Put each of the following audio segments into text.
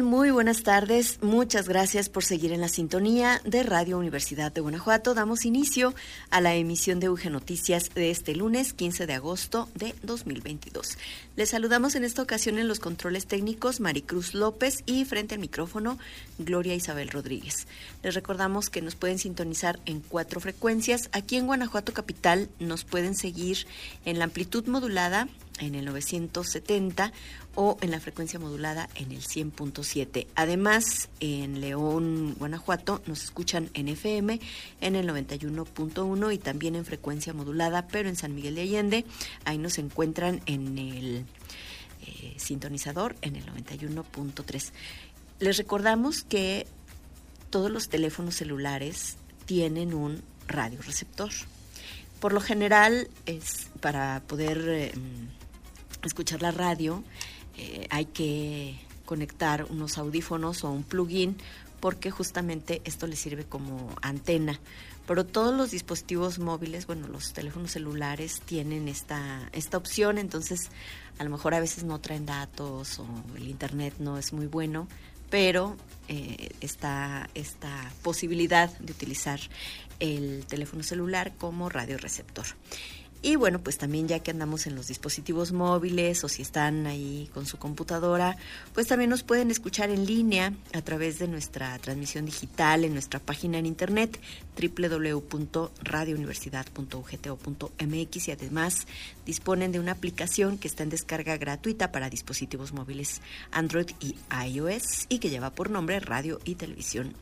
Muy buenas tardes. Muchas gracias por seguir en la sintonía de Radio Universidad de Guanajuato. Damos inicio a la emisión de UG Noticias de este lunes 15 de agosto de 2022. Les saludamos en esta ocasión en los controles técnicos Maricruz López y frente al micrófono Gloria Isabel Rodríguez. Les recordamos que nos pueden sintonizar en cuatro frecuencias. Aquí en Guanajuato Capital nos pueden seguir en la amplitud modulada en el 970 o en la frecuencia modulada en el 100.7. Además, en León, Guanajuato, nos escuchan en FM en el 91.1 y también en frecuencia modulada, pero en San Miguel de Allende, ahí nos encuentran en el eh, sintonizador en el 91.3. Les recordamos que todos los teléfonos celulares tienen un radioreceptor. Por lo general, es para poder eh, escuchar la radio, eh, hay que conectar unos audífonos o un plugin porque justamente esto le sirve como antena. Pero todos los dispositivos móviles, bueno, los teléfonos celulares tienen esta, esta opción, entonces a lo mejor a veces no traen datos o el internet no es muy bueno, pero eh, está esta posibilidad de utilizar el teléfono celular como radioreceptor. Y bueno, pues también ya que andamos en los dispositivos móviles o si están ahí con su computadora, pues también nos pueden escuchar en línea a través de nuestra transmisión digital en nuestra página en internet www.radiouniversidad.ugto.mx y además disponen de una aplicación que está en descarga gratuita para dispositivos móviles Android y iOS y que lleva por nombre Radio y Televisión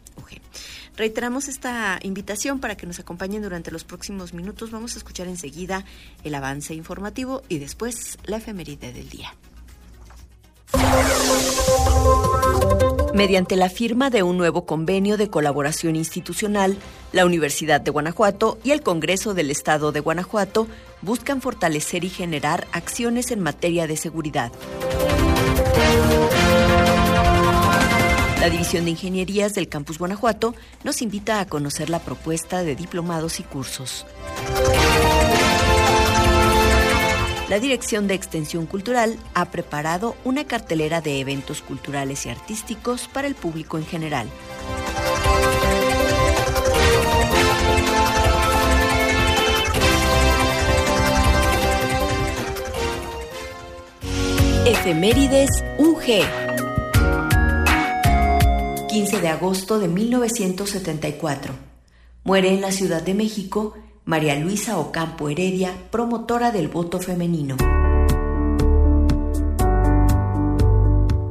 Reiteramos esta invitación para que nos acompañen durante los próximos minutos. Vamos a escuchar enseguida el avance informativo y después la efeméride del día. Mediante la firma de un nuevo convenio de colaboración institucional, la Universidad de Guanajuato y el Congreso del Estado de Guanajuato buscan fortalecer y generar acciones en materia de seguridad. La División de Ingenierías del Campus Guanajuato nos invita a conocer la propuesta de diplomados y cursos. La Dirección de Extensión Cultural ha preparado una cartelera de eventos culturales y artísticos para el público en general. Efemérides UG. 15 de agosto de 1974. Muere en la Ciudad de México María Luisa Ocampo Heredia, promotora del voto femenino.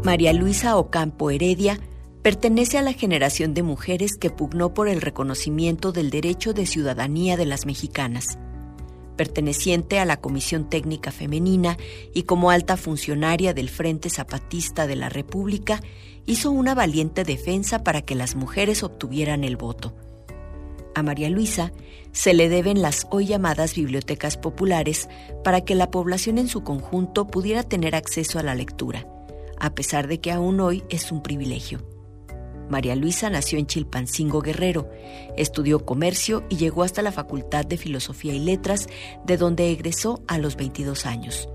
María Luisa Ocampo Heredia pertenece a la generación de mujeres que pugnó por el reconocimiento del derecho de ciudadanía de las mexicanas perteneciente a la Comisión Técnica Femenina y como alta funcionaria del Frente Zapatista de la República, hizo una valiente defensa para que las mujeres obtuvieran el voto. A María Luisa se le deben las hoy llamadas bibliotecas populares para que la población en su conjunto pudiera tener acceso a la lectura, a pesar de que aún hoy es un privilegio. María Luisa nació en Chilpancingo Guerrero, estudió comercio y llegó hasta la Facultad de Filosofía y Letras, de donde egresó a los 22 años.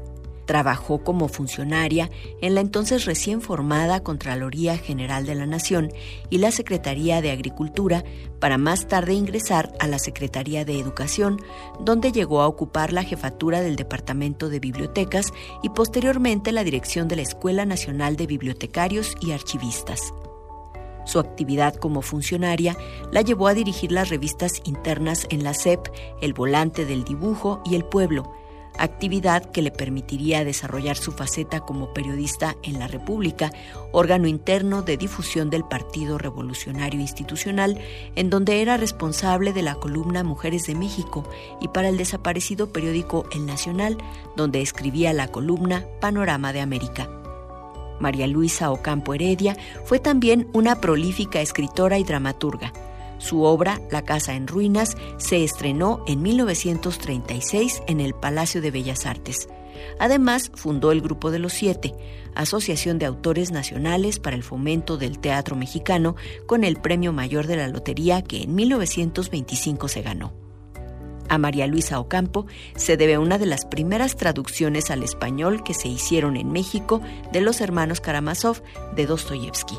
Trabajó como funcionaria en la entonces recién formada Contraloría General de la Nación y la Secretaría de Agricultura para más tarde ingresar a la Secretaría de Educación, donde llegó a ocupar la jefatura del Departamento de Bibliotecas y posteriormente la dirección de la Escuela Nacional de Bibliotecarios y Archivistas. Su actividad como funcionaria la llevó a dirigir las revistas internas en la SEP, El Volante del Dibujo y El Pueblo, actividad que le permitiría desarrollar su faceta como periodista en la República, órgano interno de difusión del Partido Revolucionario Institucional, en donde era responsable de la columna Mujeres de México y para el desaparecido periódico El Nacional, donde escribía la columna Panorama de América. María Luisa Ocampo Heredia fue también una prolífica escritora y dramaturga. Su obra, La Casa en Ruinas, se estrenó en 1936 en el Palacio de Bellas Artes. Además, fundó el Grupo de los Siete, Asociación de Autores Nacionales para el Fomento del Teatro Mexicano, con el Premio Mayor de la Lotería que en 1925 se ganó. A María Luisa Ocampo se debe una de las primeras traducciones al español que se hicieron en México de los hermanos Karamazov de Dostoyevsky.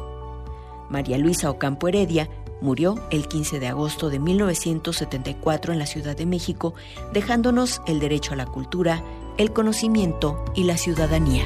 María Luisa Ocampo Heredia murió el 15 de agosto de 1974 en la Ciudad de México, dejándonos el derecho a la cultura, el conocimiento y la ciudadanía.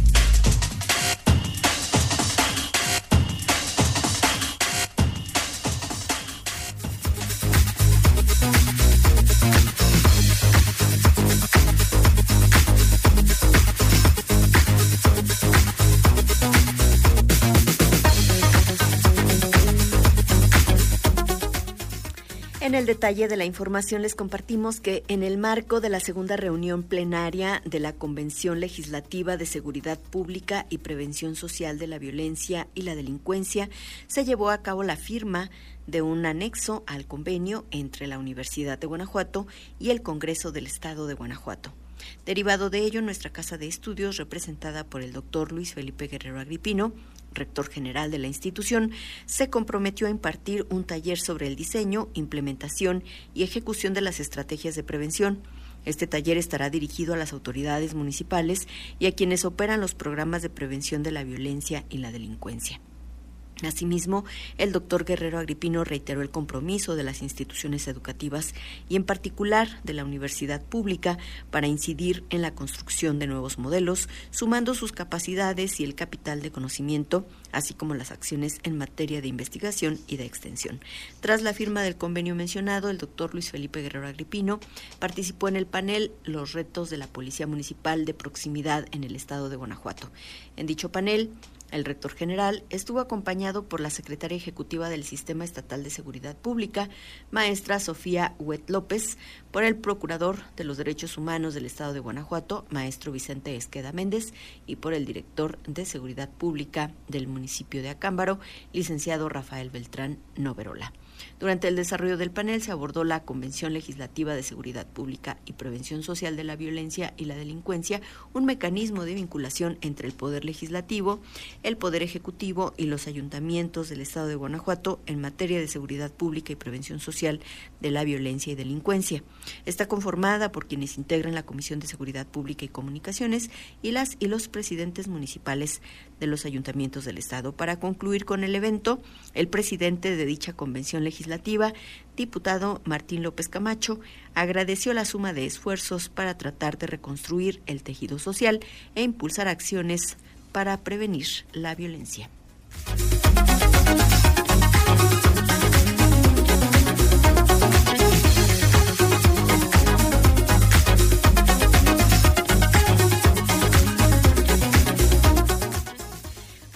El detalle de la información les compartimos que en el marco de la segunda reunión plenaria de la Convención Legislativa de Seguridad Pública y Prevención Social de la Violencia y la Delincuencia, se llevó a cabo la firma de un anexo al convenio entre la Universidad de Guanajuato y el Congreso del Estado de Guanajuato. Derivado de ello, nuestra casa de estudios, representada por el doctor Luis Felipe Guerrero Agripino, rector general de la institución, se comprometió a impartir un taller sobre el diseño, implementación y ejecución de las estrategias de prevención. Este taller estará dirigido a las autoridades municipales y a quienes operan los programas de prevención de la violencia y la delincuencia. Asimismo, el doctor Guerrero Agripino reiteró el compromiso de las instituciones educativas y en particular de la universidad pública para incidir en la construcción de nuevos modelos, sumando sus capacidades y el capital de conocimiento, así como las acciones en materia de investigación y de extensión. Tras la firma del convenio mencionado, el doctor Luis Felipe Guerrero Agripino participó en el panel Los retos de la Policía Municipal de Proximidad en el Estado de Guanajuato. En dicho panel, el rector general estuvo acompañado por la secretaria ejecutiva del Sistema Estatal de Seguridad Pública, maestra Sofía Huet López, por el procurador de los Derechos Humanos del Estado de Guanajuato, maestro Vicente Esqueda Méndez, y por el director de Seguridad Pública del municipio de Acámbaro, licenciado Rafael Beltrán Noverola. Durante el desarrollo del panel se abordó la Convención Legislativa de Seguridad Pública y Prevención Social de la Violencia y la Delincuencia, un mecanismo de vinculación entre el Poder Legislativo, el Poder Ejecutivo y los ayuntamientos del Estado de Guanajuato en materia de seguridad pública y prevención social de la violencia y delincuencia. Está conformada por quienes integran la Comisión de Seguridad Pública y Comunicaciones y las y los presidentes municipales de los ayuntamientos del Estado. Para concluir con el evento, el presidente de dicha convención legislativa, diputado Martín López Camacho, agradeció la suma de esfuerzos para tratar de reconstruir el tejido social e impulsar acciones para prevenir la violencia.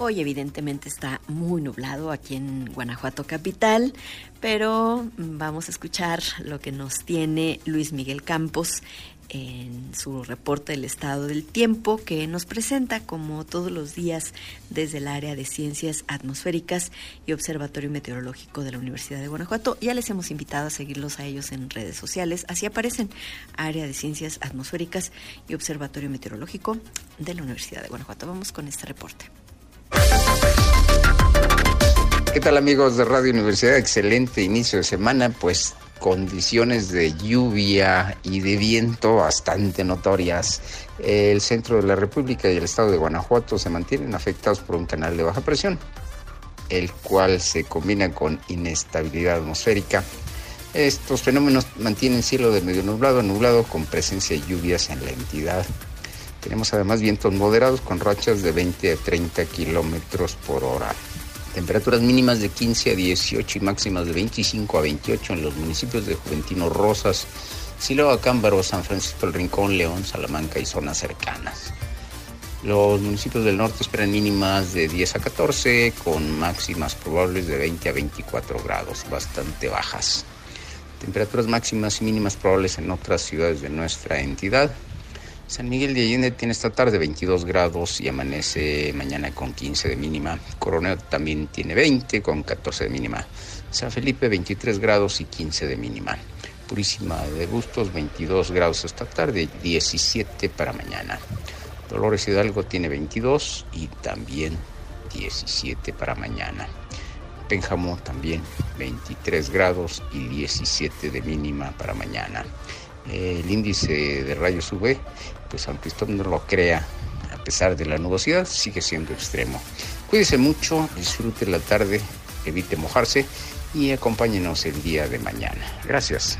Hoy evidentemente está muy nublado aquí en Guanajuato Capital, pero vamos a escuchar lo que nos tiene Luis Miguel Campos en su reporte del estado del tiempo que nos presenta como todos los días desde el área de ciencias atmosféricas y observatorio meteorológico de la Universidad de Guanajuato. Ya les hemos invitado a seguirlos a ellos en redes sociales. Así aparecen área de ciencias atmosféricas y observatorio meteorológico de la Universidad de Guanajuato. Vamos con este reporte. ¿Qué tal amigos de Radio Universidad? Excelente inicio de semana, pues condiciones de lluvia y de viento bastante notorias. El centro de la República y el estado de Guanajuato se mantienen afectados por un canal de baja presión, el cual se combina con inestabilidad atmosférica. Estos fenómenos mantienen cielo de medio nublado a nublado con presencia de lluvias en la entidad. Tenemos además vientos moderados con rachas de 20 a 30 kilómetros por hora. Temperaturas mínimas de 15 a 18 y máximas de 25 a 28 en los municipios de Juventino Rosas, Silao, Cámbaro, San Francisco el Rincón, León, Salamanca y zonas cercanas. Los municipios del norte esperan mínimas de 10 a 14, con máximas probables de 20 a 24 grados, bastante bajas. Temperaturas máximas y mínimas probables en otras ciudades de nuestra entidad. San Miguel de Allende tiene esta tarde 22 grados y amanece mañana con 15 de mínima. Coronel también tiene 20 con 14 de mínima. San Felipe 23 grados y 15 de mínima. Purísima de Bustos 22 grados esta tarde, 17 para mañana. Dolores Hidalgo tiene 22 y también 17 para mañana. Pénjamo también 23 grados y 17 de mínima para mañana. El índice de rayos UV, pues aunque usted no lo crea, a pesar de la nubosidad, sigue siendo extremo. Cuídese mucho, disfrute la tarde, evite mojarse y acompáñenos el día de mañana. Gracias.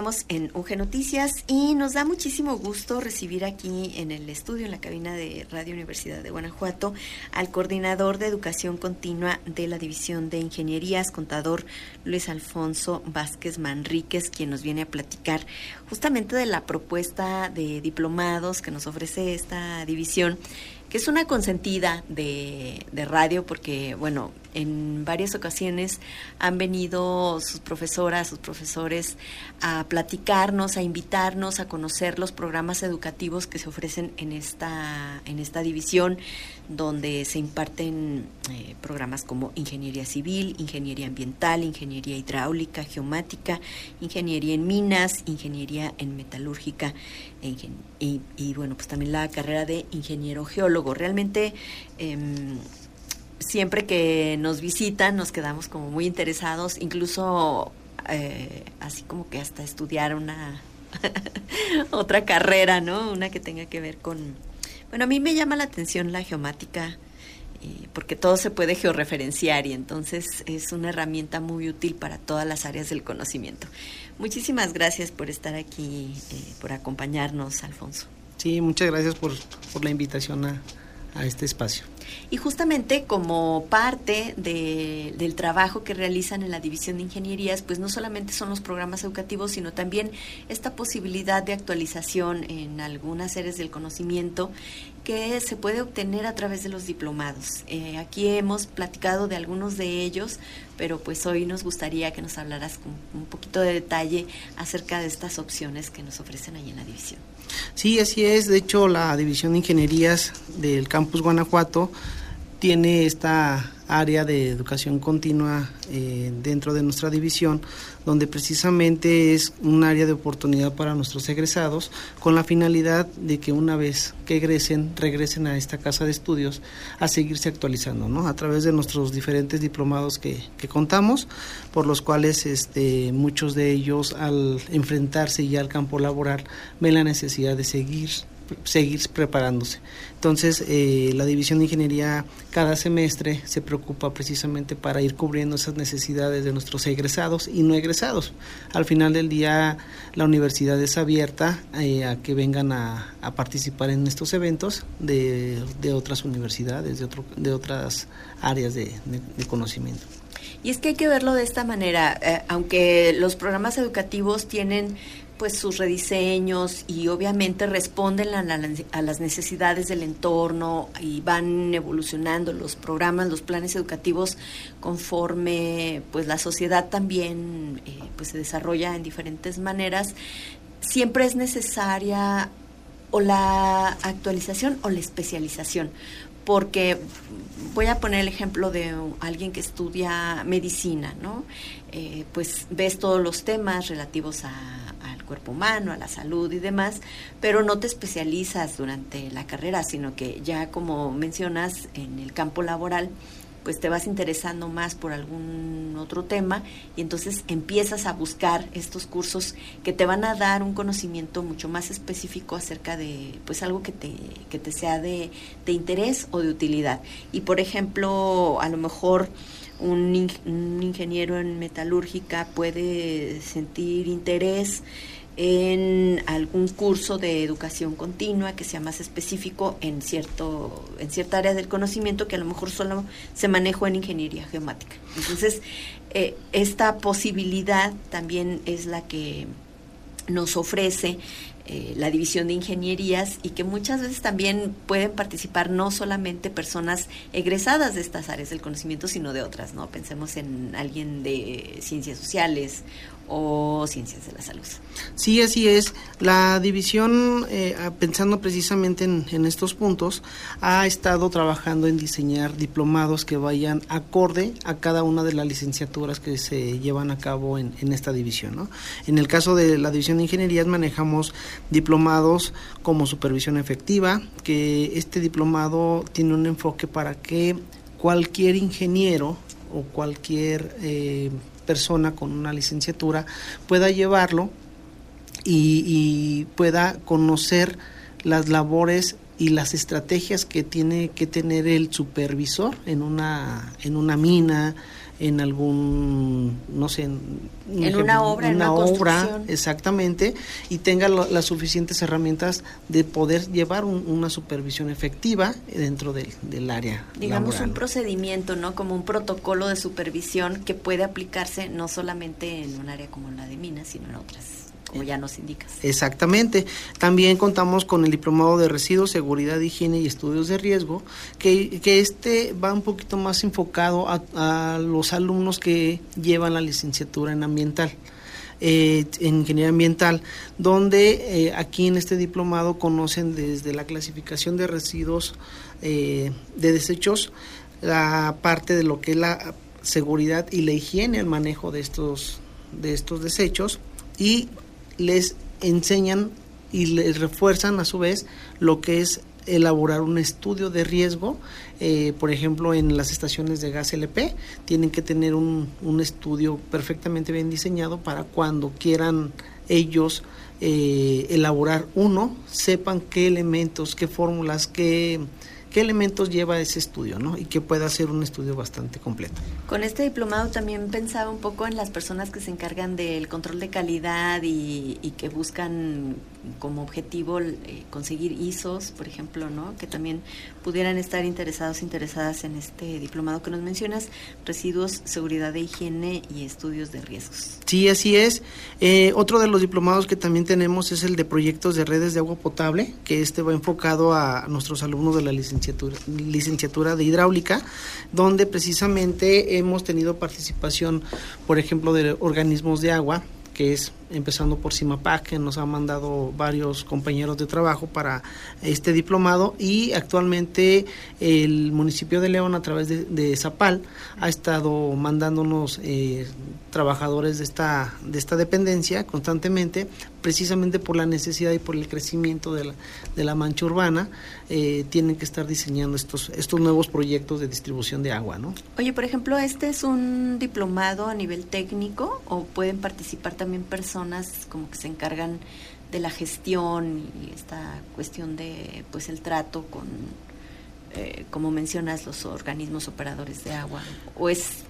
Continuamos en UG Noticias y nos da muchísimo gusto recibir aquí en el estudio, en la cabina de Radio Universidad de Guanajuato, al coordinador de educación continua de la División de Ingenierías, contador Luis Alfonso Vázquez Manríquez, quien nos viene a platicar justamente de la propuesta de diplomados que nos ofrece esta división que es una consentida de, de, radio porque, bueno, en varias ocasiones han venido sus profesoras, sus profesores a platicarnos, a invitarnos a conocer los programas educativos que se ofrecen en esta, en esta división, donde se imparten eh, programas como ingeniería civil, ingeniería ambiental, ingeniería hidráulica, geomática, ingeniería en minas, ingeniería en metalúrgica y, bueno, pues también la carrera de ingeniero geólogo. Realmente em, siempre que nos visitan nos quedamos como muy interesados, incluso eh, así como que hasta estudiar una otra carrera, ¿no? Una que tenga que ver con... Bueno, a mí me llama la atención la geomática eh, porque todo se puede georreferenciar y entonces es una herramienta muy útil para todas las áreas del conocimiento. Muchísimas gracias por estar aquí, eh, por acompañarnos, Alfonso. Sí, muchas gracias por, por la invitación a, a este espacio. Y justamente como parte de, del trabajo que realizan en la División de Ingenierías, pues no solamente son los programas educativos, sino también esta posibilidad de actualización en algunas áreas del conocimiento que se puede obtener a través de los diplomados. Eh, aquí hemos platicado de algunos de ellos, pero pues hoy nos gustaría que nos hablaras con un poquito de detalle acerca de estas opciones que nos ofrecen ahí en la división. Sí, así es. De hecho, la División de Ingenierías del Campus Guanajuato tiene esta área de educación continua eh, dentro de nuestra división, donde precisamente es un área de oportunidad para nuestros egresados, con la finalidad de que una vez que egresen, regresen a esta casa de estudios a seguirse actualizando, ¿no? A través de nuestros diferentes diplomados que, que contamos, por los cuales este, muchos de ellos al enfrentarse ya al campo laboral ven la necesidad de seguir seguir preparándose. Entonces, eh, la División de Ingeniería cada semestre se preocupa precisamente para ir cubriendo esas necesidades de nuestros egresados y no egresados. Al final del día, la universidad es abierta eh, a que vengan a, participar en estos eventos de, otras universidades, de, de otras áreas de, conocimiento. Y es que hay que verlo de esta manera, eh, aunque los programas educativos tienen pues sus rediseños y obviamente responden a, las necesidades del entorno y van evolucionando los programas, los planes educativos conforme pues la sociedad también eh, pues se desarrolla en diferentes maneras. Siempre es necesaria o la actualización o la especialización, porque voy a poner el ejemplo de alguien que estudia medicina, ¿no? Eh, pues ves todos los temas relativos a cuerpo humano, a la salud y demás, pero no te especializas durante la carrera, sino que ya como mencionas en el campo laboral, pues te vas interesando más por algún otro tema y entonces empiezas a buscar estos cursos que te van a dar un conocimiento mucho más específico acerca de pues algo que te, que te sea de, de interés o de utilidad. Y por ejemplo, a lo mejor un, un ingeniero en metalúrgica puede sentir interés en algún curso de educación continua que sea más específico en cierto en cierta área del conocimiento que a lo mejor solo se manejó en ingeniería geomática. Entonces, eh, esta posibilidad también es la que nos ofrece eh, la división de ingenierías y que muchas veces también pueden participar no solamente personas egresadas de estas áreas del conocimiento, sino de otras, ¿no? Pensemos en alguien de ciencias sociales o ciencias de la salud. Sí, así es. La división, eh, pensando precisamente en, estos puntos, ha estado trabajando en diseñar diplomados que vayan acorde a cada una de las licenciaturas que se llevan a cabo en, esta división. En el caso de la división de ingenierías manejamos diplomados como supervisión efectiva, que este diplomado tiene un enfoque para que cualquier ingeniero o cualquier eh, persona con una licenciatura pueda llevarlo y, pueda conocer las labores y las estrategias que tiene que tener el supervisor en una en una mina en algún, no sé, en, una obra, en una, obra, exactamente, y tenga las suficientes herramientas de poder llevar una supervisión efectiva dentro del, del área. Digamos un procedimiento, ¿no? Como un protocolo de supervisión que puede aplicarse no solamente en un área como la de minas, sino en otras como ya nos indicas. Exactamente. También contamos con el diplomado de residuos, seguridad, higiene y estudios de riesgo, que, que este va un poquito más enfocado a, los alumnos que llevan la licenciatura en ambiental. Eh, en ingeniería ambiental, donde eh, aquí en este diplomado conocen desde la clasificación de residuos eh, de desechos, la parte de lo que es la seguridad y la higiene, el manejo de estos, de estos desechos y les enseñan y les refuerzan a su vez lo que es elaborar un estudio de riesgo, eh, por ejemplo, en las estaciones de gas LP, tienen que tener un, un estudio perfectamente bien diseñado para cuando quieran ellos eh, elaborar uno, sepan qué elementos, qué fórmulas, qué qué elementos lleva ese estudio, ¿no? Y que pueda ser un estudio bastante completo. Con este diplomado también pensaba un poco en las personas que se encargan del control de calidad y, que buscan como objetivo eh, conseguir ISOs, por ejemplo, ¿no? Que también pudieran estar interesados, interesadas en este diplomado que nos mencionas, residuos, seguridad de higiene y estudios de riesgos. Sí, así es. Eh, otro de los diplomados que también tenemos es el de proyectos de redes de agua potable, que este va enfocado a nuestros alumnos de la licenciatura licenciatura, de hidráulica, donde precisamente hemos tenido participación, por ejemplo, de organismos de agua, que es empezando por CIMAPAC, que nos ha mandado varios compañeros de trabajo para este diplomado y actualmente el municipio de León a través de, Zapal ha estado mandándonos eh, trabajadores de esta, de esta dependencia constantemente, precisamente por la necesidad y por el crecimiento de la, de la mancha urbana, eh, tienen que estar diseñando estos, estos nuevos proyectos de distribución de agua. ¿no? Oye, por ejemplo, ¿este es un diplomado a nivel técnico o pueden participar también personas como que se encargan de la gestión y esta cuestión de pues el trato con eh, como mencionas los organismos operadores de agua o es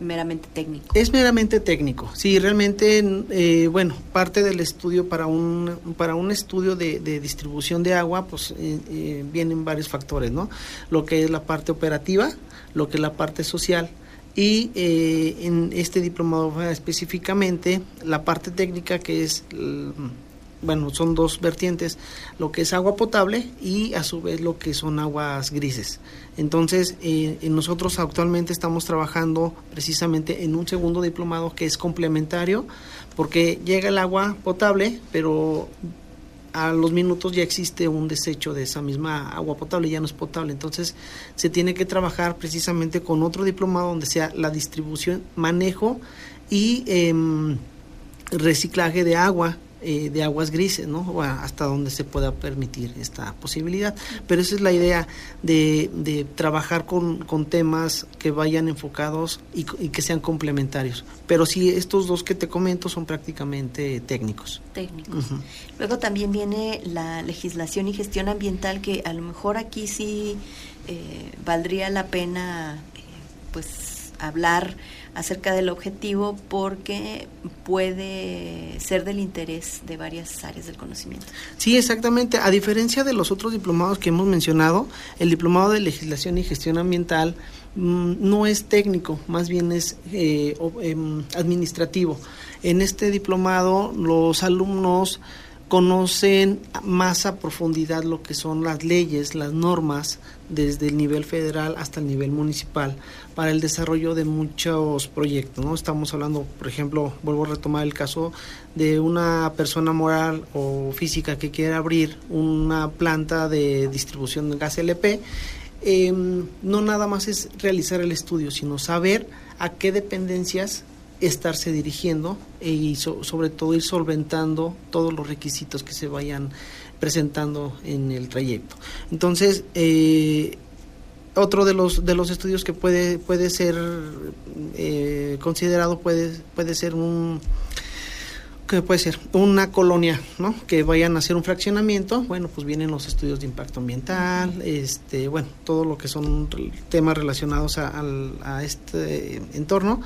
meramente técnico. Es meramente técnico, sí, realmente, eh, bueno, parte del estudio para un, para un estudio de, distribución de agua, pues eh, eh, vienen varios factores, ¿no? Lo que es la parte operativa, lo que es la parte social, y en este diplomado específicamente la parte técnica que es bueno, son dos vertientes, lo que es agua potable y a su vez lo que son aguas grises. Entonces, eh, nosotros actualmente estamos trabajando precisamente en un segundo diplomado que es complementario, porque llega el agua potable, pero a los minutos ya existe un desecho de esa misma agua potable, ya no es potable. Entonces, se tiene que trabajar precisamente con otro diplomado donde sea la distribución, manejo y em, reciclaje de agua eh, de aguas grises, ¿no? hasta donde se pueda permitir esta posibilidad. Pero esa es la idea de, trabajar con, temas que vayan enfocados y, que sean complementarios. Pero sí, estos dos que te comento son prácticamente técnicos. Técnicos. Luego también viene la legislación y gestión ambiental, que a lo mejor aquí sí eh, valdría la pena, eh, pues, hablar acerca del objetivo porque puede ser del interés de varias áreas del conocimiento. Sí, exactamente. A diferencia de los otros diplomados que hemos mencionado, el diplomado de legislación y gestión ambiental mm, no es técnico, más bien es eh, em, administrativo. En este diplomado los alumnos conocen más a profundidad lo que son las leyes, las normas, desde el nivel federal hasta el nivel municipal para el desarrollo de muchos proyectos. ¿no? Estamos hablando, por ejemplo, vuelvo a retomar el caso de una persona moral o física que quiere abrir una planta de distribución de gas LP. Em, no nada más es realizar el estudio, sino saber a qué dependencias estarse dirigiendo y sobre todo ir solventando todos los requisitos que se vayan presentando en el trayecto. Entonces, eh, otro de los de los estudios que puede puede ser eh, considerado puede puede ser un que puede ser una colonia, ¿no? Que vayan a hacer un fraccionamiento, bueno, pues vienen los estudios de impacto ambiental, este, bueno, todo lo que son temas relacionados a, a este entorno.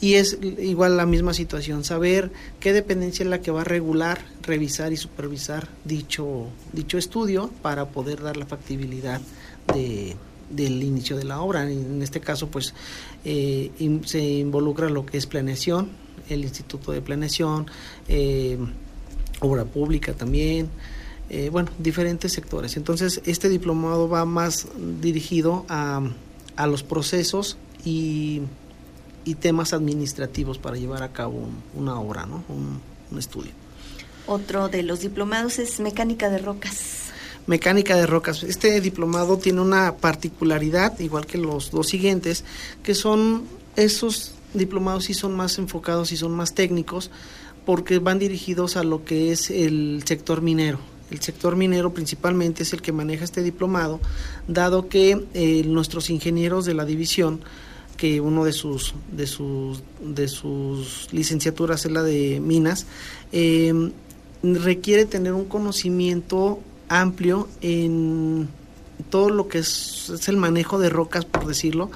Y es igual la misma situación, saber qué dependencia es la que va a regular, revisar y supervisar dicho, dicho estudio para poder dar la factibilidad de, del inicio de la obra. En este caso, pues eh, se involucra lo que es planeación, el Instituto de Planeación, eh, obra pública también, eh, bueno, diferentes sectores. Entonces, este diplomado va más dirigido a, a los procesos y y temas administrativos para llevar a cabo una obra, ¿no? Un, estudio. Otro de los diplomados es mecánica de rocas. Mecánica de rocas. Este diplomado tiene una particularidad, igual que los dos siguientes, que son esos diplomados sí son más enfocados y son más técnicos, porque van dirigidos a lo que es el sector minero. El sector minero principalmente es el que maneja este diplomado, dado que eh, nuestros ingenieros de la división que uno de sus de sus de sus licenciaturas es la de minas em, requiere tener un conocimiento amplio en todo lo que es, el manejo de rocas por decirlo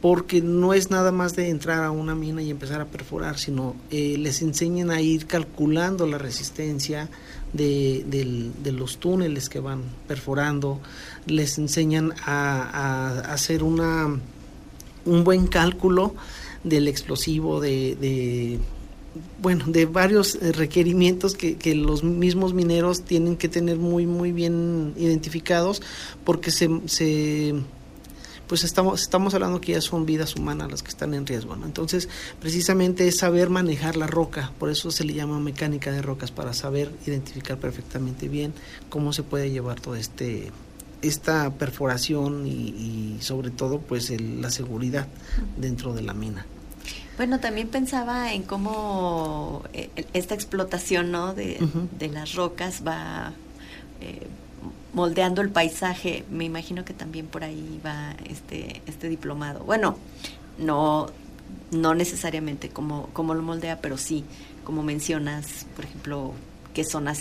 porque no es nada más de entrar a una mina y empezar a perforar, sino eh, les enseñan a ir calculando la resistencia de, los túneles que van perforando, les enseñan a hacer una un buen cálculo del explosivo, de, bueno, de varios eh, requerimientos que, que, los mismos mineros tienen que tener muy, muy bien identificados porque se, se pues estamos, estamos hablando que ya son vidas humanas las que están en riesgo. ¿no? Entonces, precisamente es saber manejar la roca, por eso se le llama mecánica de rocas, para saber identificar perfectamente bien cómo se puede llevar todo este esta perforación y, sobre todo pues la seguridad dentro de la mina. Bueno, también pensaba en cómo eh, esta explotación ¿no? de, las rocas va eh, moldeando el paisaje. Me imagino que también por ahí va este, este diplomado. Bueno, no, no necesariamente como, como lo moldea, pero sí, como mencionas, por ejemplo, qué zonas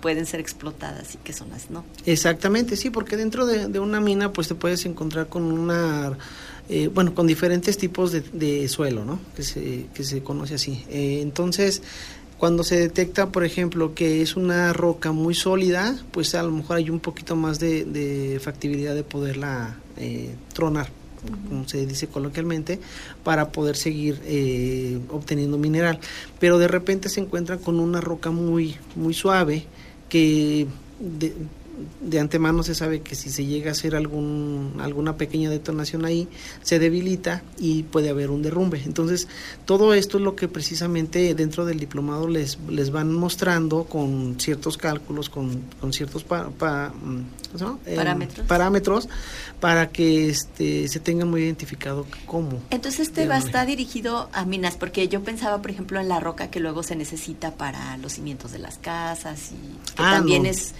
pueden ser explotadas y qué zonas no. Exactamente, sí, porque dentro de una mina pues te puedes encontrar con una eh, bueno, con diferentes tipos de, suelo, ¿no? Que se, que se conoce así. Eh, entonces, cuando se detecta, por ejemplo, que es una roca muy sólida, pues a lo mejor hay un poquito más de, factibilidad de poderla eh, tronar, como se dice coloquialmente, para poder seguir obteniendo mineral. Pero de repente se encuentra con una roca muy, muy suave que de antemano se sabe que si se llega a hacer algún, alguna pequeña detonación ahí, se debilita y puede haber un derrumbe. Entonces, todo esto es lo que precisamente dentro del diplomado les, les van mostrando con ciertos cálculos, con, con ciertos mm, eh, parámetros. parámetros para que este, se tenga muy identificado cómo. Entonces, este va a estar dirigido a minas, porque yo pensaba, por ejemplo, en la roca que luego se necesita para los cimientos de las casas y que ah, también es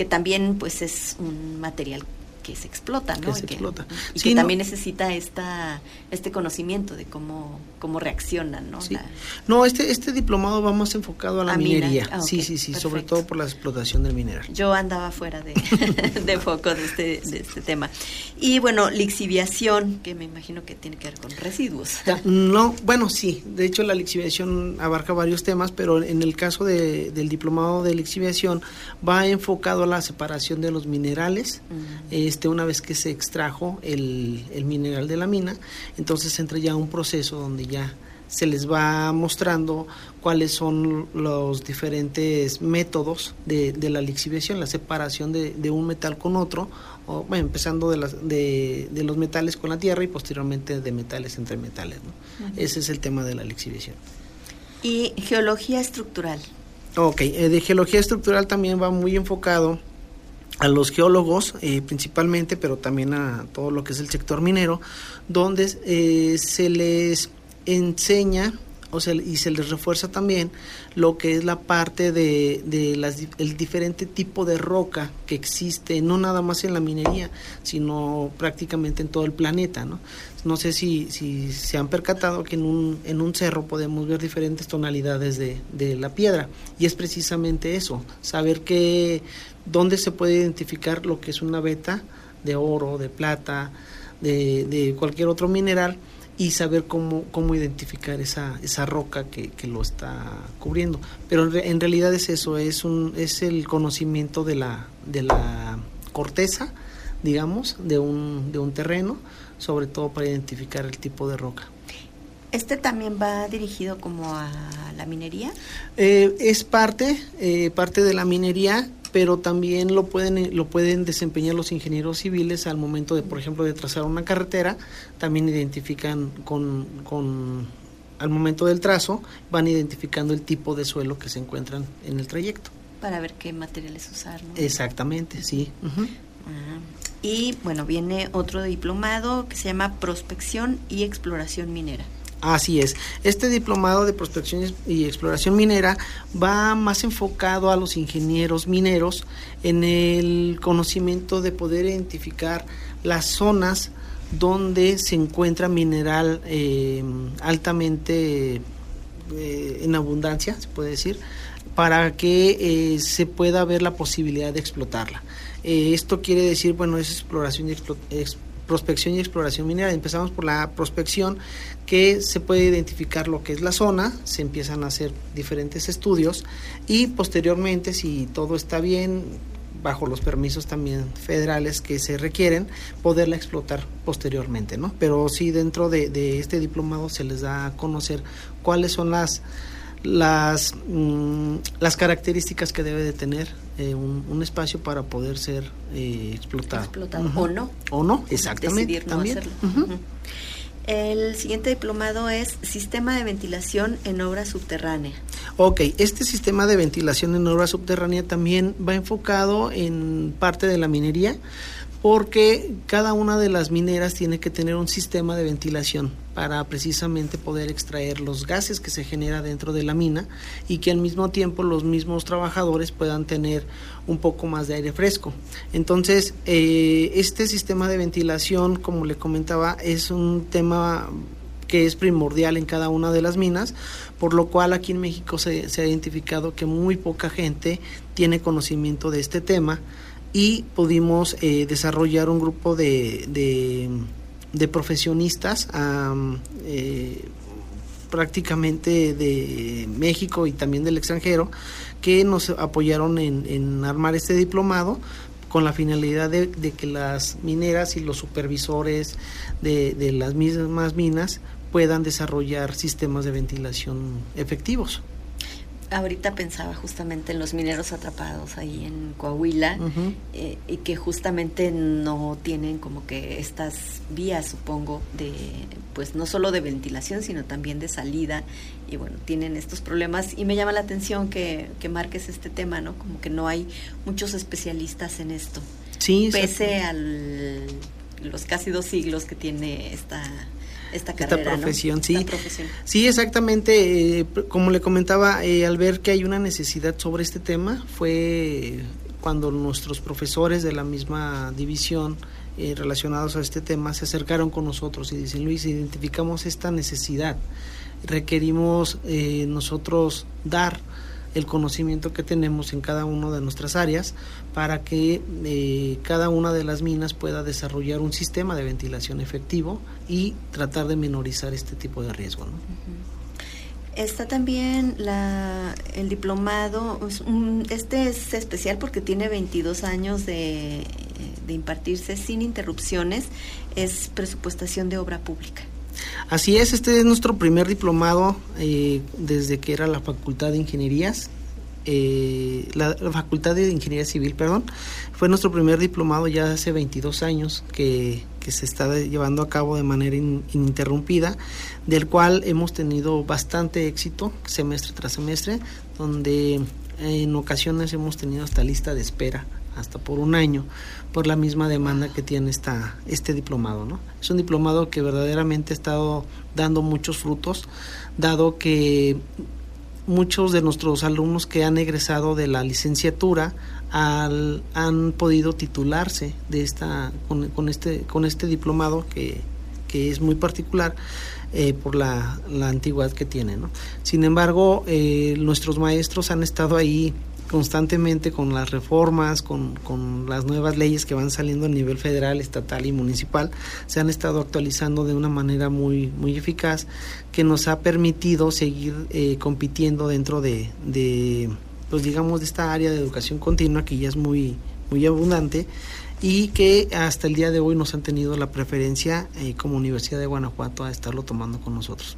que también pues es un material que se explota, ¿no? Que se explota. Y que también necesita esta, este conocimiento de cómo, cómo reaccionan, ¿no? no, este, este diplomado va más enfocado a la minería. Ah, sí, sí, sí, sobre todo por la explotación del mineral. Yo andaba fuera de, de foco de este, de este tema. Y bueno, lixiviación, que me imagino que tiene que ver con residuos. No, bueno, sí, de hecho la lixiviación abarca varios temas, pero en el caso de, del diplomado de lixiviación va enfocado a la separación de los minerales, este, una vez que se extrajo el, el mineral de la mina, entonces entra ya un proceso donde ya se les va mostrando cuáles son los diferentes métodos de, de la lixiviación, la separación de, de, un metal con otro, o, bueno, empezando de, las, de, de, los metales con la tierra y posteriormente de metales entre metales. Ese es el tema de la lixiviación. ¿Y geología estructural? Ok, eh, de geología estructural también va muy enfocado a los geólogos eh, principalmente, pero también a todo lo que es el sector minero, donde eh, se les enseña o sea, y se les refuerza también lo que es la parte de, de las, el diferente tipo de roca que existe, no nada más en la minería, sino prácticamente en todo el planeta, ¿no? No sé si, si se han percatado que en un, en un cerro podemos ver diferentes tonalidades de, de la piedra, y es precisamente eso, saber que dónde se puede identificar lo que es una veta de oro, de plata, de, de cualquier otro mineral, y saber cómo, cómo identificar esa, esa roca que, que lo está cubriendo. Pero en, realidad es eso, es, un, es el conocimiento de la, de la corteza, digamos, de un, de un terreno, sobre todo para identificar el tipo de roca. ¿Este también va dirigido como a la minería? Eh, es parte, eh, parte de la minería pero también lo pueden, eh, lo pueden desempeñar los ingenieros civiles al momento de, por ejemplo, de trazar una carretera, también identifican con, con al momento del trazo, van identificando el tipo de suelo que se encuentran en el trayecto. Para ver qué materiales usar. ¿no? Exactamente, sí. Ah, y bueno, viene otro diplomado que se llama Prospección y Exploración Minera. Así es. Este diplomado de prospección y exploración minera va más enfocado a los ingenieros mineros en el conocimiento de poder identificar las zonas donde se encuentra mineral eh, altamente eh, en abundancia, se puede decir, para que eh, se pueda ver la posibilidad de explotarla. esto quiere decir, bueno, es exploración y explotación prospección y exploración minera. Empezamos por la prospección, que se puede identificar lo que es la zona, se empiezan a hacer diferentes estudios y posteriormente, si todo está bien, bajo los permisos también federales que se requieren, poderla explotar posteriormente, ¿no? Pero sí dentro de, este diplomado se les da a conocer cuáles son las las, mm, las características que debe de tener eh, un, espacio para poder ser eh, explotado. Explotado o no. O no, exactamente. Decidir no hacerlo. El siguiente diplomado es Sistema de Ventilación en Obra Subterránea. Ok, este sistema de ventilación en obra subterránea también va enfocado en parte de la minería porque cada una de las mineras tiene que tener un sistema de ventilación para precisamente poder extraer los gases que se genera dentro de la mina y que al mismo tiempo los mismos trabajadores puedan tener un poco más de aire fresco. Entonces, eh, este sistema de ventilación, como le comentaba, es un tema que es primordial en cada una de las minas, por lo cual aquí en México se, se ha identificado que muy poca gente tiene conocimiento de este tema y pudimos eh, desarrollar un grupo de, de, profesionistas eh, prácticamente de México y también del extranjero que nos apoyaron en, armar este diplomado con la finalidad de, de, que las mineras y los supervisores de, de las mismas minas puedan desarrollar sistemas de ventilación efectivos ahorita pensaba justamente en los mineros atrapados ahí en Coahuila eh, y que justamente no tienen como que estas vías, supongo, de pues no solo de ventilación, sino también de salida y bueno, tienen estos problemas y me llama la atención que, que marques este tema, ¿no? Como que no hay muchos especialistas en esto. Sí, pese a los casi dos siglos que tiene esta esta carrera, profesión, sí. Sí, exactamente. Eh, como le comentaba, eh, al ver que hay una necesidad sobre este tema, fue cuando nuestros profesores de la misma división eh, relacionados a este tema se acercaron con nosotros y dicen, Luis, identificamos esta necesidad, requerimos nosotros dar el conocimiento que tenemos en cada una de nuestras áreas para que eh, cada una de las minas pueda desarrollar un sistema de ventilación efectivo y tratar de minorizar este tipo de riesgo. Está también la, el diplomado, este es especial porque tiene 22 años de impartirse sin interrupciones, es presupuestación de obra pública. Así es, este es nuestro primer diplomado eh, desde que era la Facultad de Ingenierías. Eh, la, Facultad de Ingeniería Civil, perdón, fue nuestro primer diplomado ya hace 22 años que, se está llevando a cabo de manera ininterrumpida, del cual hemos tenido bastante éxito semestre tras semestre, donde en ocasiones hemos tenido hasta lista de espera hasta por un año por la misma demanda que tiene esta, este diplomado. ¿no? Es un diplomado que verdaderamente ha estado dando muchos frutos, dado que muchos de nuestros alumnos que han egresado de la licenciatura han podido titularse de esta, con, este, con este diplomado que, que es muy particular eh, por la, la, antigüedad que tiene. ¿no? Sin embargo, eh, nuestros maestros han estado ahí constantemente con las reformas, con, con, las nuevas leyes que van saliendo a nivel federal, estatal y municipal, se han estado actualizando de una manera muy, muy eficaz que nos ha permitido seguir eh, compitiendo dentro de, de, pues digamos, de esta área de educación continua que ya es muy, muy abundante y que hasta el día de hoy nos han tenido la preferencia eh, como Universidad de Guanajuato a estarlo tomando con nosotros.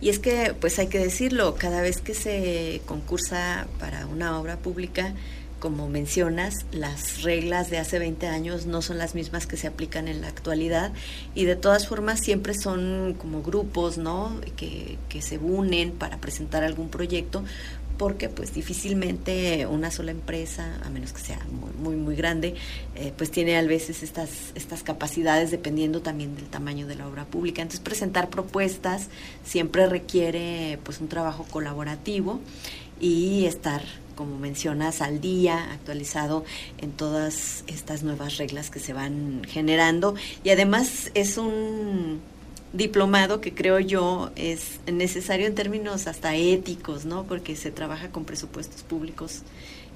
Y es que, pues hay que decirlo, cada vez que se concursa para una obra pública, como mencionas, las reglas de hace 20 años no son las mismas que se aplican en la actualidad y de todas formas siempre son como grupos, ¿no? Que, que se unen para presentar algún proyecto porque pues difícilmente una sola empresa, a menos que sea muy, muy, muy grande, eh, pues tiene a veces estas, estas capacidades dependiendo también del tamaño de la obra pública. Entonces presentar propuestas siempre requiere pues un trabajo colaborativo y estar como mencionas, al día, actualizado en todas estas nuevas reglas que se van generando. Y además es un diplomado que creo yo es necesario en términos hasta éticos, ¿no? Porque se trabaja con presupuestos públicos.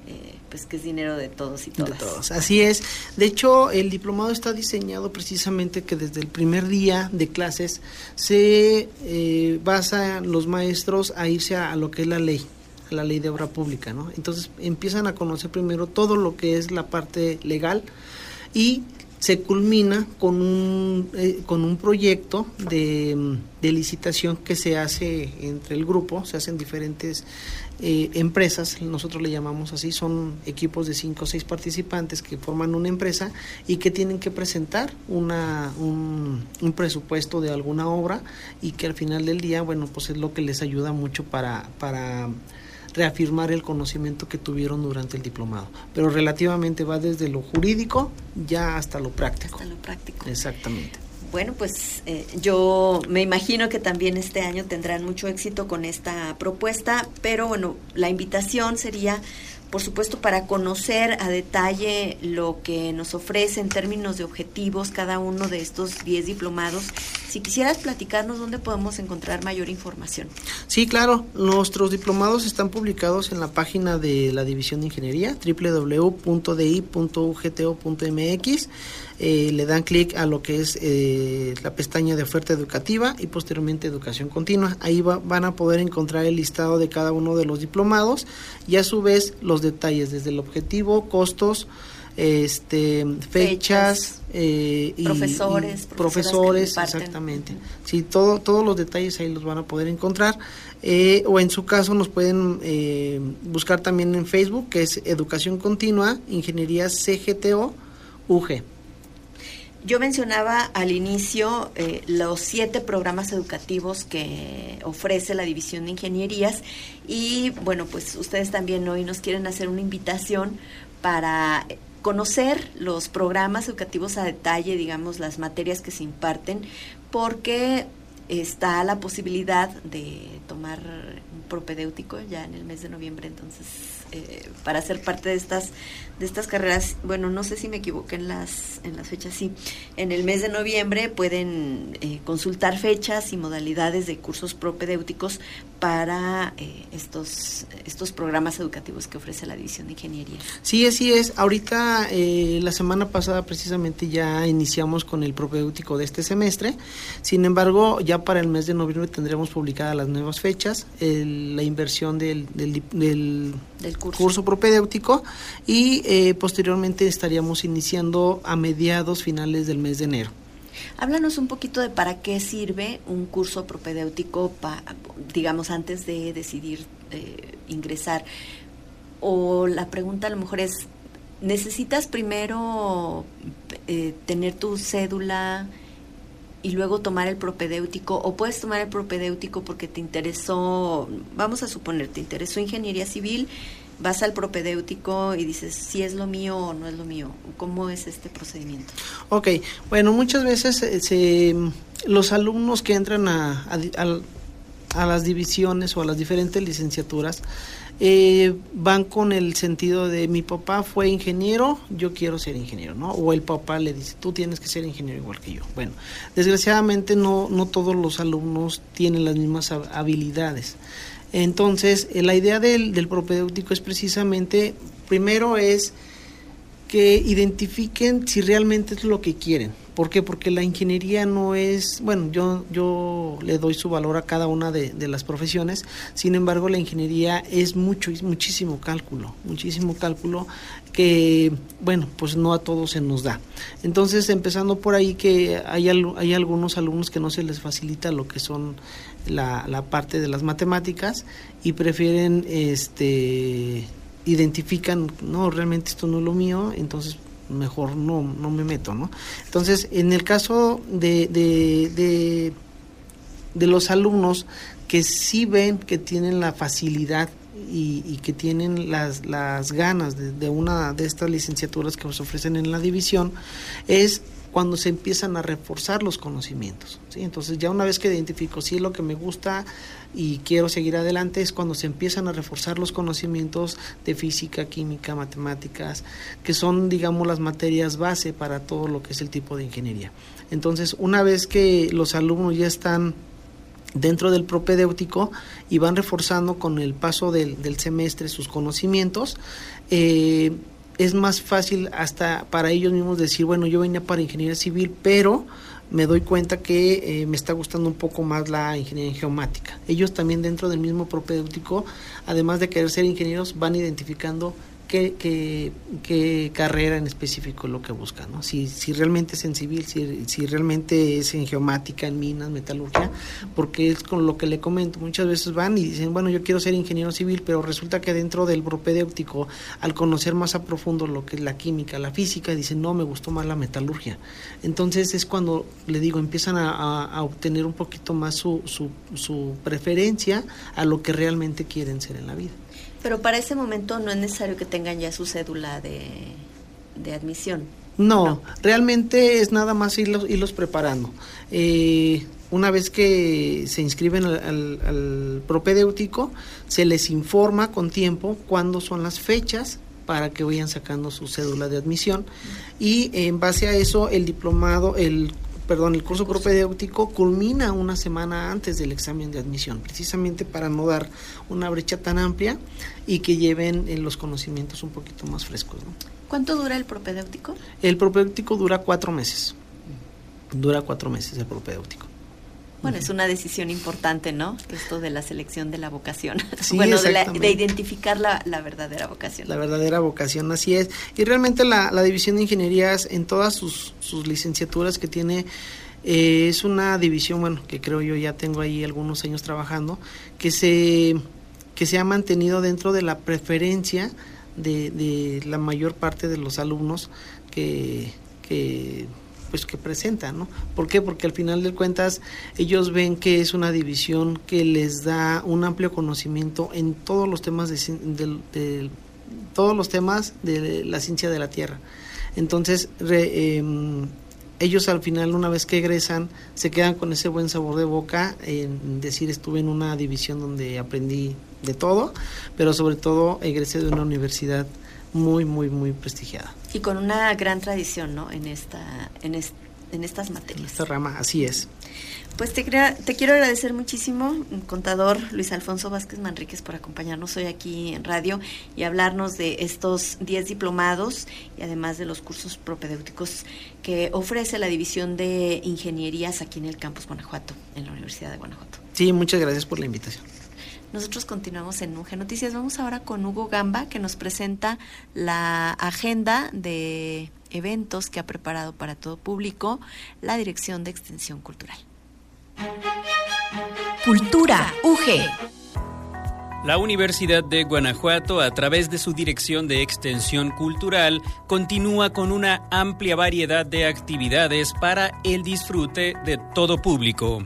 Eh, pues que es dinero de todos y todas. De todos, así es. De hecho, el diplomado está diseñado precisamente que desde el primer día de clases se eh, basan los maestros a irse a, lo que es la ley, a la ley de obra pública, ¿no? Entonces empiezan a conocer primero todo lo que es la parte legal y se culmina con un, eh, con un proyecto de, de, licitación que se hace entre el grupo, se hacen diferentes eh, empresas, nosotros le llamamos así, son equipos de cinco o seis participantes que forman una empresa y que tienen que presentar una, un, un, presupuesto de alguna obra y que al final del día, bueno, pues es lo que les ayuda mucho para, para reafirmar el conocimiento que tuvieron durante el diplomado. Pero relativamente va desde lo jurídico ya hasta lo práctico. Hasta lo práctico. Exactamente. Bueno, pues eh, yo me imagino que también este año tendrán mucho éxito con esta propuesta, pero bueno, la invitación sería por supuesto, para conocer a detalle lo que nos ofrece en términos de objetivos cada uno de estos 10 diplomados. Si quisieras platicarnos dónde podemos encontrar mayor información. Sí, claro. Nuestros diplomados están publicados en la página de la División de Ingeniería, www.di.ugto.mx. Eh, le dan clic a lo que es eh, la pestaña de oferta educativa y posteriormente educación continua. Ahí van a poder encontrar el listado de cada uno de los diplomados y a su vez los detalles desde el objetivo, costos, este, fechas, eh, y, profesores, profesores, exactamente. Sí, todo, todos los detalles ahí los van a poder encontrar. o en su caso nos pueden buscar también en Facebook, que es Educación Continua, Ingeniería CGTO, UG. Yo mencionaba al inicio eh, los siete programas educativos que ofrece la División de Ingenierías y bueno, pues ustedes también hoy nos quieren hacer una invitación para conocer los programas educativos a detalle, digamos, las materias que se imparten, porque está la posibilidad de tomar un propedéutico ya en el mes de noviembre, entonces eh, para ser parte de estas de estas carreras, bueno, no sé si me equivoqué en las, en las fechas, sí, en el mes de noviembre pueden eh, consultar fechas y modalidades de cursos propedéuticos para eh, estos, estos programas educativos que ofrece la División de Ingeniería. Sí, así es. Ahorita, eh, la semana pasada precisamente ya iniciamos con el propedéutico de este semestre. Sin embargo, ya para el mes de noviembre tendremos publicadas las nuevas fechas, la inversión del, del, del, curso. curso propedéutico y eh, posteriormente estaríamos iniciando a mediados finales del mes de enero. Háblanos un poquito de para qué sirve un curso propedéutico, digamos, antes de decidir eh, ingresar. O la pregunta a lo mejor es, ¿necesitas primero eh, tener tu cédula y luego tomar el propedéutico? ¿O puedes tomar el propedéutico porque te interesó, vamos a suponer, te interesó ingeniería civil? Vas al propedéutico y dices si es lo mío o no es lo mío. ¿Cómo es este procedimiento? Ok, bueno, muchas veces eh, los alumnos que entran a, a, las divisiones o a las diferentes licenciaturas eh, van con el sentido de mi papá fue ingeniero, yo quiero ser ingeniero, ¿no? O el papá le dice, tú tienes que ser ingeniero igual que yo. Bueno, desgraciadamente no, no todos los alumnos tienen las mismas habilidades. Entonces, eh, la idea del, del propedéutico es precisamente, primero es que identifiquen si realmente es lo que quieren. ¿Por qué? Porque la ingeniería no es, bueno, yo, yo le doy su valor a cada una de, de, las profesiones, sin embargo la ingeniería es mucho, es muchísimo cálculo, muchísimo cálculo que, bueno, pues no a todos se nos da. Entonces, empezando por ahí que hay, hay algunos alumnos que no se les facilita lo que son la, la parte de las matemáticas y prefieren, este, identifican, no, realmente esto no es lo mío, entonces mejor no, no me meto, ¿no? Entonces, en el caso de, de, de, los alumnos que sí ven que tienen la facilidad y, y, que tienen las, las ganas de, de, una de estas licenciaturas que nos ofrecen en la división, es cuando se empiezan a reforzar los conocimientos. ¿sí? Entonces ya una vez que identifico si es lo que me gusta y quiero seguir adelante, es cuando se empiezan a reforzar los conocimientos de física, química, matemáticas, que son, digamos, las materias base para todo lo que es el tipo de ingeniería. Entonces, una vez que los alumnos ya están dentro del propedéutico y van reforzando con el paso del, semestre sus conocimientos, eh, es más fácil hasta para ellos mismos decir, bueno, yo venía para ingeniería civil, pero me doy cuenta que eh, me está gustando un poco más la ingeniería geomática. Ellos también dentro del mismo propedéutico, además de querer ser ingenieros, van identificando qué, carrera en específico es lo que busca, ¿no? Si, si realmente es en civil, si, si realmente es en geomática, en minas, metalurgia, porque es con lo que le comento, muchas veces van y dicen, bueno, yo quiero ser ingeniero civil, pero resulta que dentro del propedéutico, al conocer más a profundo lo que es la química, la física, dicen, no, me gustó más la metalurgia. Entonces es cuando, le digo, empiezan a, obtener un poquito más su, su preferencia a lo que realmente quieren ser en la vida. Pero para ese momento no es necesario que tengan ya su cédula de, admisión. No, realmente es nada más irlos, irlos preparando. Eh, una vez que se inscriben al, al, propedéutico, se les informa con tiempo cuándo son las fechas para que vayan sacando su cédula de admisión y en base a eso el diplomado, el perdón, el curso propedéutico culmina una semana antes del examen de admisión, precisamente para no dar una brecha tan amplia y que lleven eh, los conocimientos un poquito más frescos. ¿Cuánto dura el propedéutico? El propedéutico dura cuatro meses. Dura cuatro meses el propedéutico. Bueno, es una decisión importante, ¿no? Esto de la selección de la vocación. bueno, de, identificar la, verdadera vocación. La verdadera vocación, así es. Y realmente la, división de ingenierías en todas sus, licenciaturas que tiene eh, es una división, bueno, que creo yo ya tengo ahí algunos años trabajando, que se, que se ha mantenido dentro de la preferencia de, de la mayor parte de los alumnos que, que pues que presentan, ¿no? ¿Por qué? Porque al final de cuentas ellos ven que es una división que les da un amplio conocimiento en todos los temas de, todos los temas de la ciencia de la Tierra. Entonces, em, ellos al final, una vez que egresan, se quedan con ese buen sabor de boca en decir estuve en una división donde aprendí de todo, pero sobre todo egresé de una universidad muy, muy, muy prestigiada. Y con una gran tradición, ¿no? En, esta, en, en estas materias. En esta rama, así es. Pues te, te quiero agradecer muchísimo, contador Luis Alfonso Vázquez Manríquez, por acompañarnos hoy aquí en radio y hablarnos de estos 10 diplomados y además de los cursos propedéuticos que ofrece la División de Ingenierías aquí en el Campus Guanajuato, en la Universidad de Guanajuato. Sí, muchas gracias por la invitación. Nosotros continuamos en UG Noticias. Vamos ahora con Hugo Gamba, que nos presenta la agenda de eventos que ha preparado para todo público la Dirección de Extensión Cultural. Cultura UG. La Universidad de Guanajuato, a través de su Dirección de Extensión Cultural, continúa con una amplia variedad de actividades para el disfrute de todo público.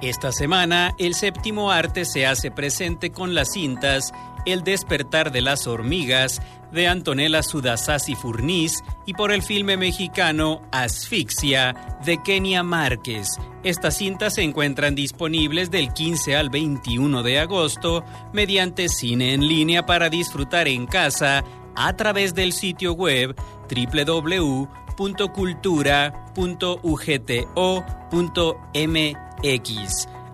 Esta semana, el séptimo arte se hace presente con las cintas El despertar de las hormigas de Antonella Sudasasi Furniz y por el filme mexicano Asfixia de Kenia Márquez. Estas cintas se encuentran disponibles del 15 al 21 de agosto mediante cine en línea para disfrutar en casa a través del sitio web www.cultura.ugto.mx.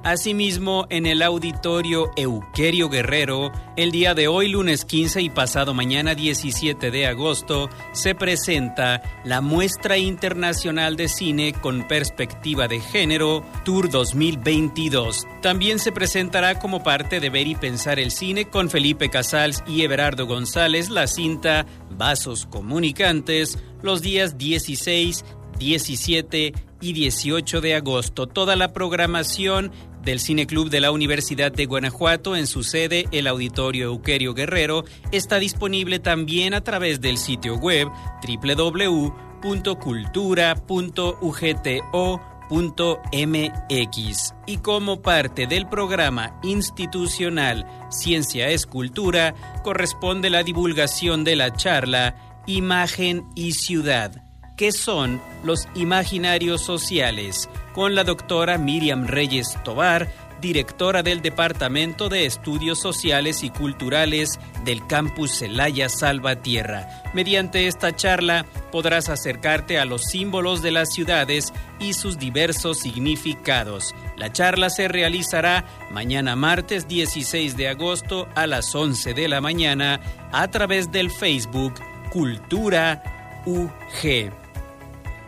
Asimismo, en el auditorio Euquerio Guerrero, el día de hoy, lunes 15 y pasado mañana 17 de agosto, se presenta la Muestra Internacional de Cine con Perspectiva de Género Tour 2022. También se presentará como parte de Ver y Pensar el Cine con Felipe Casals y Everardo González la cinta Vasos Comunicantes los días 16, 17 y 18 de agosto. Toda la programación del Cine Club de la Universidad de Guanajuato en su sede, el Auditorio Euquerio Guerrero, está disponible también a través del sitio web www.cultura.ugto.mx y como parte del programa institucional Ciencia es Cultura corresponde la divulgación de la charla Imagen y Ciudad ¿Qué son los imaginarios sociales? Con la doctora Miriam Reyes Tobar, directora del Departamento de Estudios Sociales y Culturales del campus Celaya Salvatierra. Mediante esta charla podrás acercarte a los símbolos de las ciudades y sus diversos significados. La charla se realizará mañana martes 16 de agosto a las 11 de la mañana a través del Facebook Cultura UG.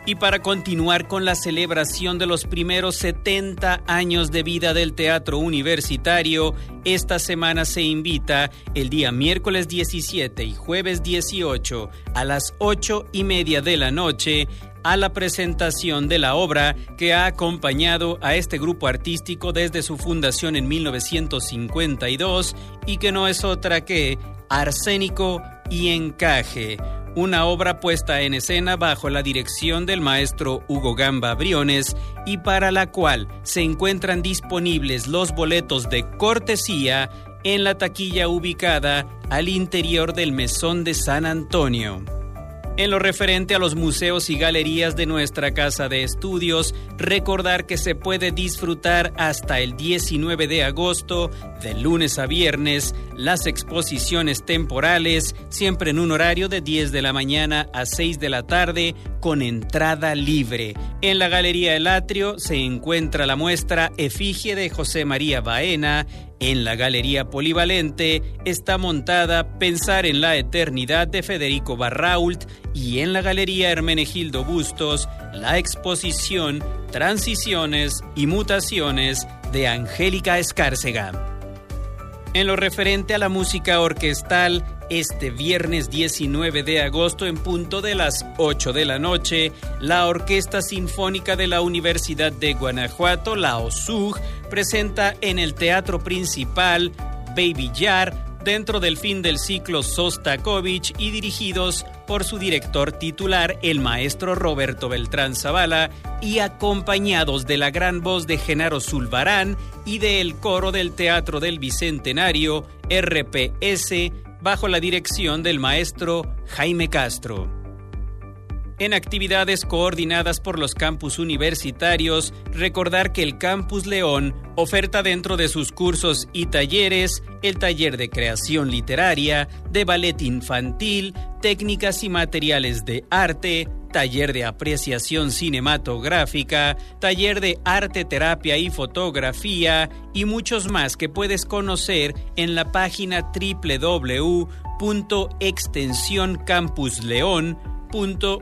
Y para continuar con la celebración de los primeros 70 años de vida del teatro universitario, esta semana se invita el día miércoles 17 y jueves 18 a las 8 y media de la noche a la presentación de la obra que ha acompañado a este grupo artístico desde su fundación en 1952 y que no es otra que Arsénico y Encaje una obra puesta en escena bajo la dirección del maestro Hugo Gamba Briones y para la cual se encuentran disponibles los boletos de cortesía en la taquilla ubicada al interior del Mesón de San Antonio. En lo referente a los museos y galerías de nuestra casa de estudios, recordar que se puede disfrutar hasta el 19 de agosto, de lunes a viernes, las exposiciones temporales, siempre en un horario de 10 de la mañana a 6 de la tarde, con entrada libre. En la Galería El Atrio se encuentra la muestra Efigie de José María Baena, en la Galería Polivalente está montada Pensar en la Eternidad de Federico Barrault y en la Galería Hermenegildo Bustos la exposición Transiciones y Mutaciones de Angélica Escárcega. En lo referente a la música orquestal, este viernes 19 de agosto en punto de las 8 de la noche, la Orquesta Sinfónica de la Universidad de Guanajuato, la OSUG, presenta en el Teatro Principal Baby Yar dentro del fin del ciclo Sostakovich y dirigidos por su director titular, el maestro Roberto Beltrán Zavala, y acompañados de la gran voz de Genaro Zulbarán y del coro del Teatro del Bicentenario, RPS, bajo la dirección del maestro Jaime Castro. En actividades coordinadas por los campus universitarios, recordar que el Campus León oferta dentro de sus cursos y talleres el taller de creación literaria, de ballet infantil, técnicas y materiales de arte, taller de apreciación cinematográfica, taller de arte, terapia y fotografía y muchos más que puedes conocer en la página www.extensioncampusleón.com .ugto.mx.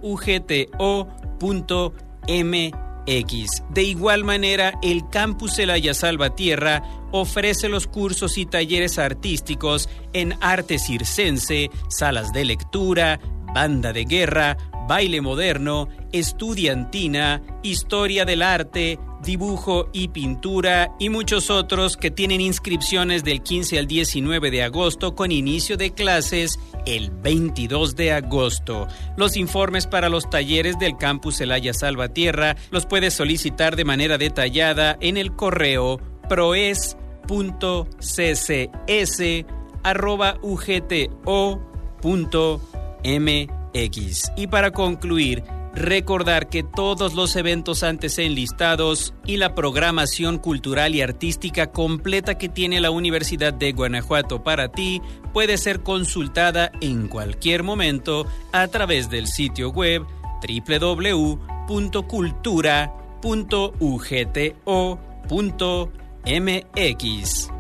De igual manera, el Campus Elaya Salvatierra ofrece los cursos y talleres artísticos en arte circense, salas de lectura, banda de guerra, baile moderno, estudiantina, historia del arte, dibujo y pintura y muchos otros que tienen inscripciones del 15 al 19 de agosto con inicio de clases el 22 de agosto. Los informes para los talleres del campus Elaya Salvatierra los puedes solicitar de manera detallada en el correo proes.ccs@ugto.mx. Y para concluir, Recordar que todos los eventos antes enlistados y la programación cultural y artística completa que tiene la Universidad de Guanajuato para ti puede ser consultada en cualquier momento a través del sitio web www.cultura.ugto.mx.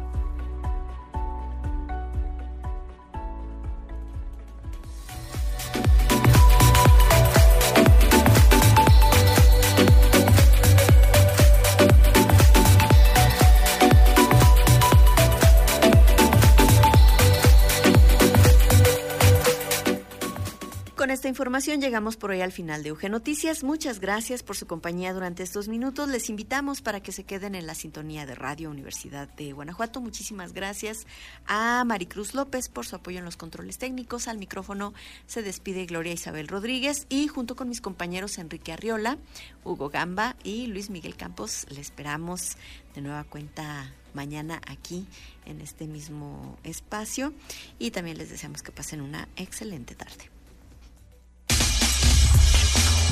esta información llegamos por hoy al final de UG Noticias. Muchas gracias por su compañía durante estos minutos. Les invitamos para que se queden en la sintonía de Radio Universidad de Guanajuato. Muchísimas gracias a Maricruz López por su apoyo en los controles técnicos. Al micrófono se despide Gloria Isabel Rodríguez y junto con mis compañeros Enrique Arriola, Hugo Gamba y Luis Miguel Campos, le esperamos de nueva cuenta mañana aquí en este mismo espacio y también les deseamos que pasen una excelente tarde.